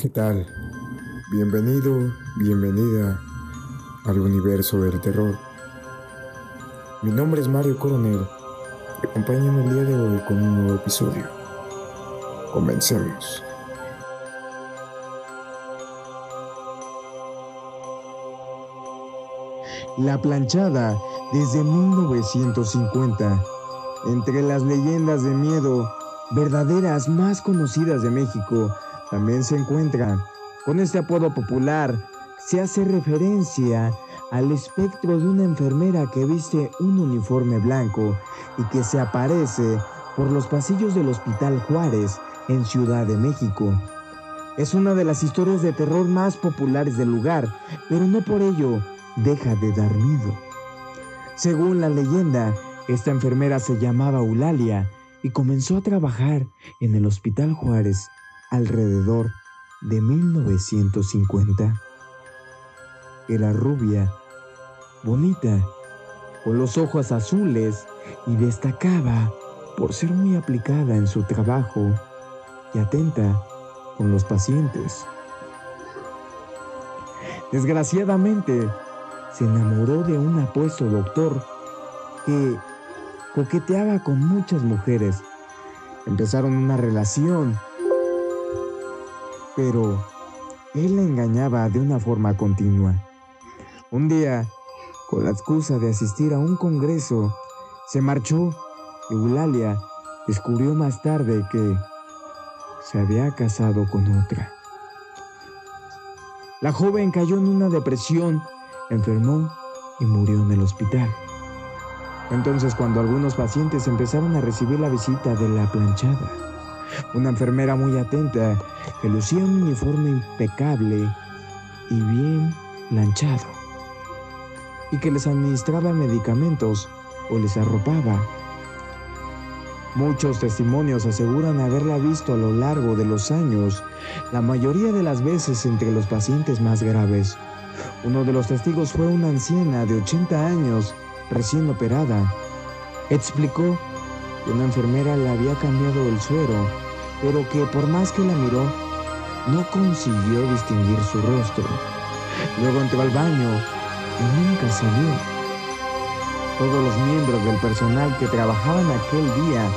¿Qué tal? Bienvenido, bienvenida al universo del terror. Mi nombre es Mario Coronel y acompáñame el día de hoy con un nuevo episodio. Comencemos. La planchada desde 1950, entre las leyendas de miedo verdaderas más conocidas de México, también se encuentra. Con este apodo popular se hace referencia al espectro de una enfermera que viste un uniforme blanco y que se aparece por los pasillos del Hospital Juárez en Ciudad de México. Es una de las historias de terror más populares del lugar, pero no por ello deja de dar miedo. Según la leyenda, esta enfermera se llamaba Eulalia y comenzó a trabajar en el Hospital Juárez alrededor de 1950. Era rubia, bonita, con los ojos azules y destacaba por ser muy aplicada en su trabajo y atenta con los pacientes. Desgraciadamente, se enamoró de un apuesto doctor que coqueteaba con muchas mujeres. Empezaron una relación pero él la engañaba de una forma continua. Un día, con la excusa de asistir a un congreso, se marchó y Eulalia descubrió más tarde que se había casado con otra. La joven cayó en una depresión, enfermó y murió en el hospital. Entonces cuando algunos pacientes empezaron a recibir la visita de la planchada, una enfermera muy atenta que lucía un uniforme impecable y bien lanchado y que les administraba medicamentos o les arropaba. Muchos testimonios aseguran haberla visto a lo largo de los años, la mayoría de las veces entre los pacientes más graves. Uno de los testigos fue una anciana de 80 años, recién operada. Explicó una enfermera le había cambiado el suero, pero que por más que la miró, no consiguió distinguir su rostro. Luego entró al baño y nunca salió. Todos los miembros del personal que trabajaban aquel día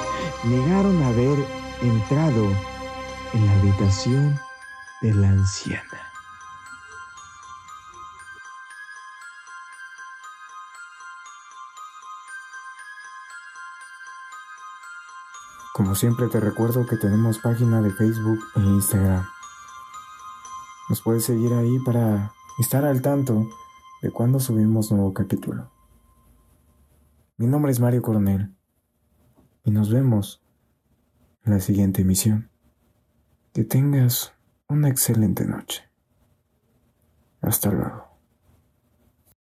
negaron haber entrado en la habitación de la anciana. Como siempre te recuerdo que tenemos página de Facebook e Instagram. Nos puedes seguir ahí para estar al tanto de cuando subimos nuevo capítulo. Mi nombre es Mario Coronel y nos vemos en la siguiente emisión. Que tengas una excelente noche. Hasta luego.